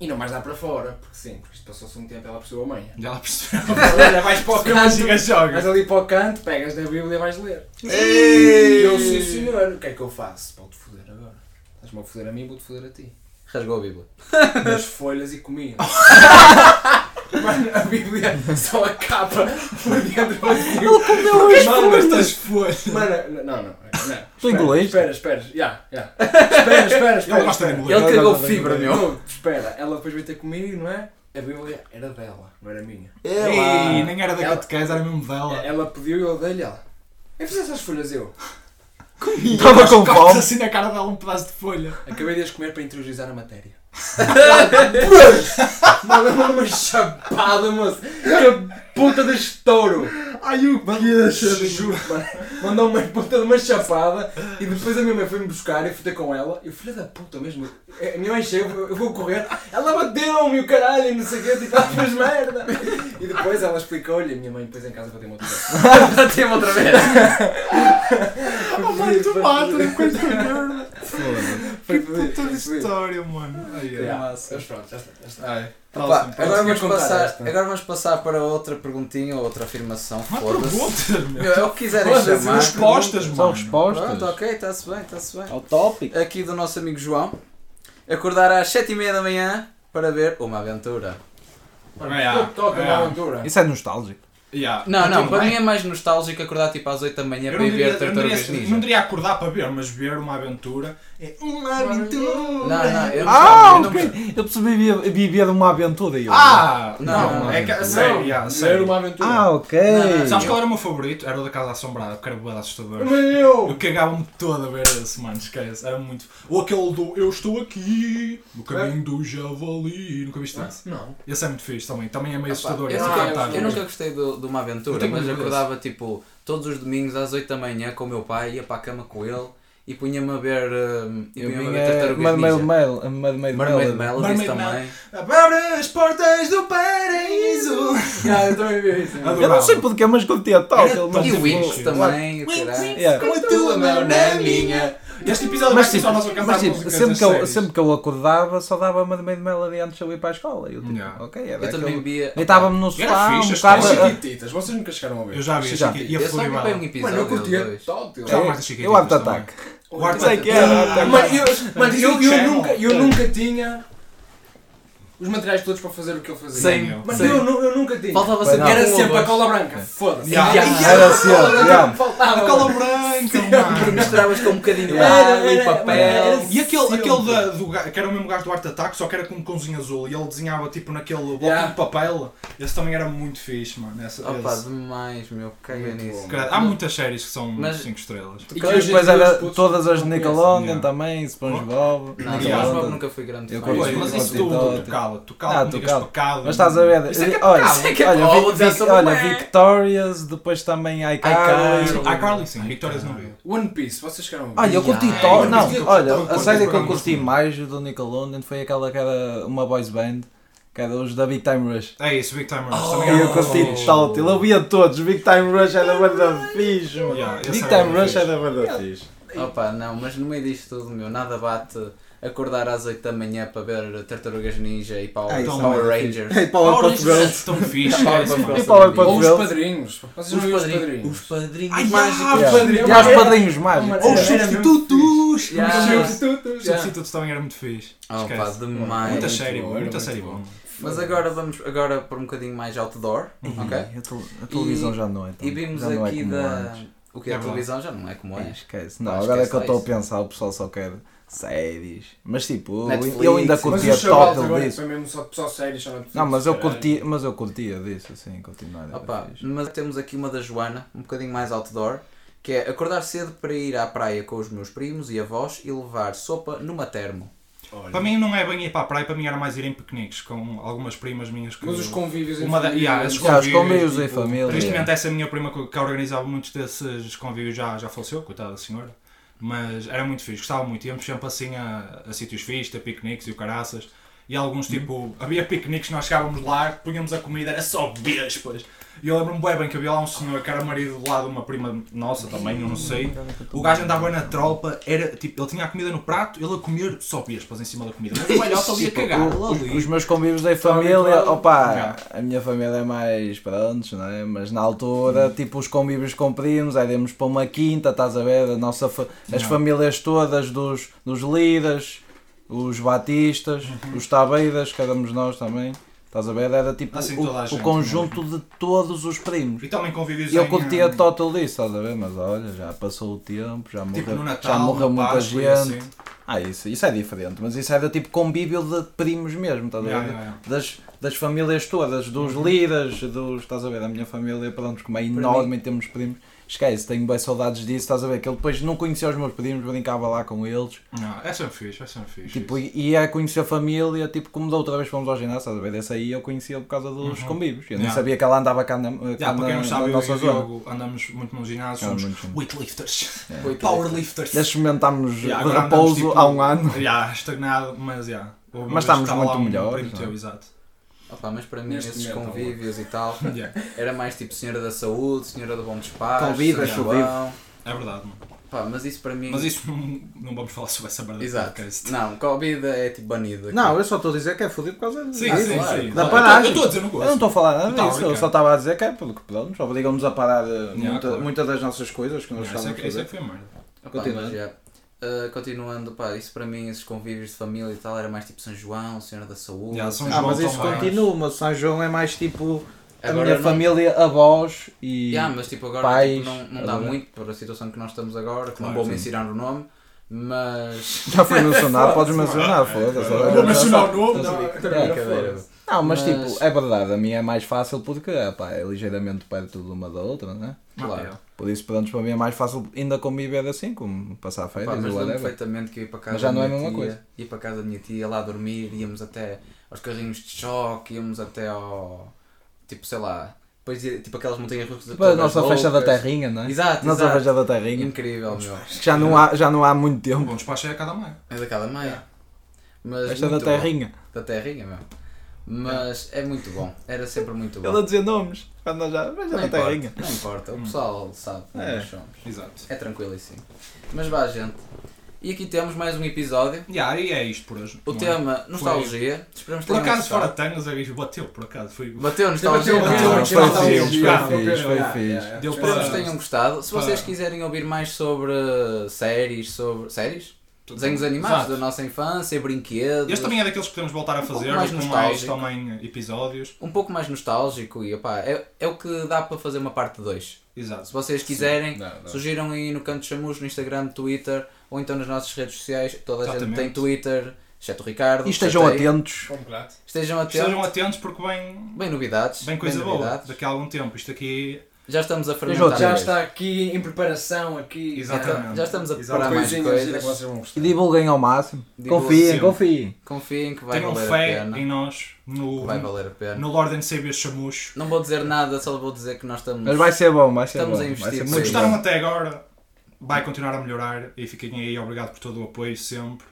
e não mais dar para fora, porque sim, porque isto passou-se um tempo e ela percebeu a manha. Já lá percebeu. Olha, vais para o Canto. e Vais ali para o canto, pegas na Bíblia e vais ler. Ei! E eu, sim senhor, o que é que eu faço? Vou-te foder agora. Estás-me a foder a mim, vou-te foder a ti. Rasgou a Bíblia. Das folhas e comia. Mano, a Bíblia só a capa por dentro vazio. Ele comeu Estas folhas. Mano, não, não. Não. Tu Espera, engoliste? Espera, espera, já, já. Espera, espera, espera. Ele gosta de espera. engolir. Ele cagou fibra, meu. Não, espera, ela depois veio ter comigo, não é? A Bíblia era dela, não era minha. Ei, nem era da Ela- catequese, era mesmo dela. Ela pediu e eu dei-lhe ela. Eu fiz essas folhas eu. Estava com fome. assim na cara dela um pedaço de folha. Acabei de as comer para interiorizar a matéria. Mandou-me uma chapada, moço. Que puta de estouro. Ai, o que Juro, mano. Mandou-me uma puta de uma chapada e depois a minha mãe foi-me buscar e eu fui com ela. E o filho da puta mesmo. A minha mãe chega, eu vou correr. Ela bateu-me o caralho e não sei o quê. Tipo, ela fez merda. E depois ela explicou-lhe. A minha mãe depois em casa bateu-me outra vez. Bateu outra vez. Oh, mano, tu mata-me com esta merda. Foi Que puta foi de história, mano. Ai, massa. Mas pronto, já está. Já está. Agora, vamos passar, esta. agora vamos passar para outra perguntinha ou outra afirmação. Foda-se. perguntas, meu. Meu, É o que quiserem chamar. Respostas, São mano. respostas. Pronto, ok, está-se bem, está-se bem. Ao tópico. Aqui do nosso amigo João. Acordar às 7h30 da manhã para ver uma aventura. Yeah. aventura. Isso é nostálgico. Yeah. Não, não, Tudo para bem. mim é mais nostálgico acordar tipo às 8 da manhã Eu para não ir ver não, Tartarugas diria, Ninja. não diria acordar para ver, mas ver uma aventura é uma aventura. Não, não, eu não Ah, eu não- ok. Eu percebi viver, viver uma aventura e eu. Ah! Não, Não, não, é que, não. sério, yeah, Não, sério. Era uma aventura. Ah, ok. Não, não, Sabes qual era o meu favorito? Era o da Casa Assombrada, porque era de assustador. Meu! Eu cagava-me todo a ver esse, mano, esquece. Era muito. Ou aquele do Eu estou aqui, no caminho do Javali. Nunca viste esse? Não. Esse é muito fixe também. Também é meio assustador. Ah, eu nunca gostei do- de uma aventura, mas acordava tipo todos os domingos às 8 da manhã com o meu pai, ia para a cama com ele e punha-me a ver, e Eu punha-me a ver Tartarugas Mermaid Ninja. Mel. Mermaid Melody. Mermaid também. Abre as portas do paraíso. Ah, eu também vi isso. Adorava. Eu não sei porquê, mas curtia tal. Era ele- tão mas E o Winx também, o Winx. Com a tua mão na minha. Este episódio Mas vai ser só nós a cantar mas, músicas sempre, que eu, sempre que eu acordava só dava Mermaid Melody antes de eu ir para a escola. Eu tipo, Yeah. ok, era Eu também via. Deitava-me no sofá, um fixe, bocado. as a- Chiquititas, vocês nunca chegaram a ver. Eu já vi, Já. vi bem um fluir episódio. Mano, eu curtia. Já Eu também. ataque. O Art Sei que era Art Attack. Mano, eu, mano, eu nunca tinha os materiais todos para fazer o que ele fazia. Sem- Mano, sem- eu, eu nunca tinha. Faltava sempre. Era sempre a cola branca. Foda-se. Yeah. Yeah. Era sempre, yeah. Faltava. A cola branca, mano. Misturavas com um bocadinho de e papel. E aquele, aquele da, do, que era o mesmo gajo do Art Attack, só que era com um cãozinho azul e ele desenhava tipo naquele Yeah. de papel. Esse também era muito fixe, mano. Esse, Opa, esse. demais, meu, caga nisso. Há muitas séries que são Mas- 5 estrelas. E Depois, era todas as Nickelodeon também, SpongeBob. Não, Yeah. SpongeBob Nickelodeon. nunca fui grande mas isso tu, Contitório. Tu cala, tu Ah, cala, pecado. Mas estás a ver? Isso é que é olha, pecado. que é olha, Vi- Vi- olha, Victorious, depois também iCarly. iCarly. Carly sim, Victorias não vi. One Piece, vocês ver? Olha, eu curti Yeah. Não, curti- olha, a série que eu curti mais do Nickelodeon foi aquela que era uma boys band, que era os da Big Time Rush. É isso, Big Time Rush. Oh, eu curti fixe. total. Eu via todos. Big Time Rush era banda fixe, mano. Big Time Rush era banda fixe. Opa, não, mas no meio disto tudo, meu, nada bate acordar às 8 da manhã para ver Tartarugas Ninja e Power, Ah, isso Power é Rangers. Hey, Power Puff Girls. é tão fixe. E Power Puff Ou os padrinhos. Vocês Os os padrinhos. Os padrinhos Ai, mágicos. ah, Yeah. padrinhos. E aos padrinhos mágicos. Ou os substitutos. Os. Substitutos, Os substitutos também era muito fixe. Opa, Esquece. demais. Muita muito série boa, muita muito série bom. boa. Mas agora vamos agora para um bocadinho mais outdoor, ok? Ih, a tel- A televisão já não é E vimos é aqui da. antes. O que é É a televisão já não é como é. Esquece. Não, Pá, agora é que eu estou a pensar, o pessoal só quer séries. Mas tipo, eu- Netflix, eu ainda curtia total agora disso. foi mesmo só, só séries, só Não, mas eu caralho. curtia, mas eu curtia disso, assim, continuar. Opa, mas temos aqui uma da Joana, um bocadinho mais outdoor, que é acordar cedo para ir à praia com os meus primos e avós e levar sopa numa termo. Olha. Para mim não é bem ir para a praia, para mim era mais ir em piqueniques com algumas primas minhas que. Mas os convívios em Uma da- família, yeah, esses Já, os convívios, convívios em tipo, família. Tristemente, essa minha prima que que organizava muitos desses convívios já, já faleceu, coitada da senhora. Mas era muito fixe, gostava muito. Íamos sempre assim a, a sítios fixos, a piqueniques e o caraças. E alguns tipo, havia piqueniques, nós chegávamos lá, punhamos a comida, era só vespas. E eu lembro-me bem, bem que havia lá um senhor que era marido lá de uma prima nossa também, eu não sei. O gajo andava na tropa, era tipo, ele tinha a comida no prato, ele a comer só vespas em cima da comida. Mas o velhote ali a cagar, Os, os meus convívios em família, opa, a minha família é mais prontos, não é? Mas na altura, tipo, os convívios com primos, aí íamos para uma quinta, estás a ver? A nossa fa- as famílias todas dos, dos Lidas, os Batistas, Uhum. os Tabeiras, que éramos nós também, estás a ver? Era tipo Assim, o, a o gente conjunto de todos os primos. E também convívios E eu em, curtia eh, total disso, estás a ver? Mas olha, já passou o tempo, já morreu, Tipo Natal, já morreu muita Páscoa gente. assim. Ah, isso, isso é diferente, mas isso era tipo convívio de primos mesmo, estás a ver? Yeah, yeah, yeah. Das, das famílias todas, dos Uhum. líderes, dos, estás a ver? A minha família, pronto, como é enorme em termos de primos, esquece, tenho bem saudades disso, estás a ver? Que ele depois não conhecia os meus primos, brincava lá com eles, Não, é sempre fixe, é sempre fixe. tipo, isso. e ia conhecer a família, tipo, como da outra vez fomos ao ginásio, estás a ver? Desse aí eu conhecia por causa dos Uhum. convívios, eu nem Yeah. sabia que ela andava cá na, cá quem na, não sabe, na nossa zona. Andamos muito no ginásio, somos muito weightlifters, É. powerlifters. Já experimentámos Yeah, de repouso tipo, há um ano. Já, estagnado, mas já. Uma Mas estamos muito lá melhores, primo é? teu, exato. Opa, mas para mim Neste esses momento, convívios e tal, Yeah, era mais tipo Senhora da Saúde, Senhora do Bom Despacho, Convida. João. É verdade, mano. Pá, mas isso para mim... Mas isso não, vamos falar sobre essa merda Exato. podcast. Não, Covid é tipo banido. aqui. Não, eu só estou a dizer que é fodido por causa disso. Sim, Ah, sim, claro, sim. Da Eu paragem. estou a dizer, não Eu não gosto. estou a falar nada Tá, disso, eu só estava a dizer que é porque pronto, obrigam-nos a parar eh, Yeah, muita- claro. muitas das nossas coisas que nós Não, Isso é estamos a que isso é fazer. que foi merda. Já, uh, continuando, pá, isso para mim, esses convívios de família e tal, era mais tipo São João, Senhora da Saúde. Já, São Ah, João mas isso também. continua, mas São João é mais tipo a Agora minha não- família, avós e. Yeah, mas tipo agora pais, tipo, não, não dá a ver? muito por a situação que nós estamos agora, que Claro, não vou sim. mencionar o nome, mas. Já foi mencionado, podes mencionar, foda-se. Vou mencionar o nome. Não, É, Brincadeira. Não, mas Mas- tipo, é verdade, a minha é mais fácil porque epá, é ligeiramente perto de uma da outra, né? Claro. Ah, Por isso, pronto, para mim é mais fácil ainda conviver assim, como passar Pá, férias mas ou lembro perfeitamente que eu ia para casa Mas já da não é a minha mesma tia, coisa. ia para casa da minha tia lá dormir, íamos até aos carrinhos de choque, íamos até ao. tipo, sei lá, depois tipo aquelas montanhas russas Tipo, a nossa todas festa da loucas. terrinha, não é? Exato, Nossa exato. festa da terrinha. Incrível, meu. Que já não há, já não há muito tempo. bom despacho é a cada meia. É da cada meia. Mas Festa da terrinha. Da terrinha, meu. Mas é muito bom. Era sempre muito bom. Ele a dizer nomes. Quando nós já. Festa Não da importa, terrinha. não importa, o pessoal sabe como É. nós somos. Exato. É tranquilo assim. Mas vá, gente. E aqui temos mais um episódio. Yeah, e é isto por hoje. O não é? tema nostalgia. Esperamos que Por acaso, fora tangas, bicho bateu, por acaso. Foi... Bateu nostalgia. Bateu, Bateu, bateu, nostalgia. Foi bateu, bateu, foi foi. Deu Esperamos que tenham gostado. Se vocês quiserem ouvir mais sobre séries, sobre. séries? Desenhos animados Exato. da nossa infância, brinquedos. Este também é daqueles que podemos voltar a Um fazer, mais com mais nostálgico. também episódios. Um pouco mais nostálgico e opá, é, é o que dá para fazer uma parte 2. Se Exato. vocês quiserem, Não, não. sugiram aí no Canto Chamus, no Instagram, Twitter ou então nas nossas redes sociais. Toda a gente Exatamente. tem Twitter, exceto o Ricardo. E estejam atentos. Estejam atentos. Estejam atentos porque vem, Bem novidades. vem coisa bem boa novidades. daqui a algum tempo. Isto aqui. Já estamos a fermentar. Já está aqui em preparação aqui. Exatamente. Já estamos a preparar mais coisas. E divulguem ao máximo. Confiem, confiem. Confiem que vai Tenham valer a fé pena. em nós, no, Vai valer a pena. no Lord and Savior Chamucho. Não vou dizer nada, só vou dizer que nós estamos. Mas vai ser bom, vai ser Estamos bom. a Vai investir. Se gostaram até agora, vai continuar a melhorar e fiquem aí obrigado por todo o apoio sempre.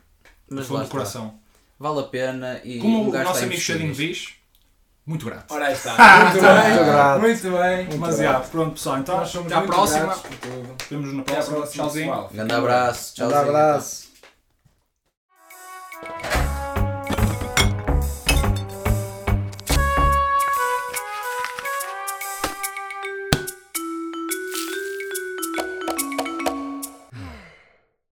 Do Mas fundo lá do coração. Vale a pena e Como o nosso a amigo nisto. diz, muito grato. Ora está. muito, bem, muito, bem. Muito Mas já, pronto pessoal, então Nós somos até à próxima. Vemos-nos na próxima. Tchauzinho. Grande abraço. Tchauzinho. Grande abraço.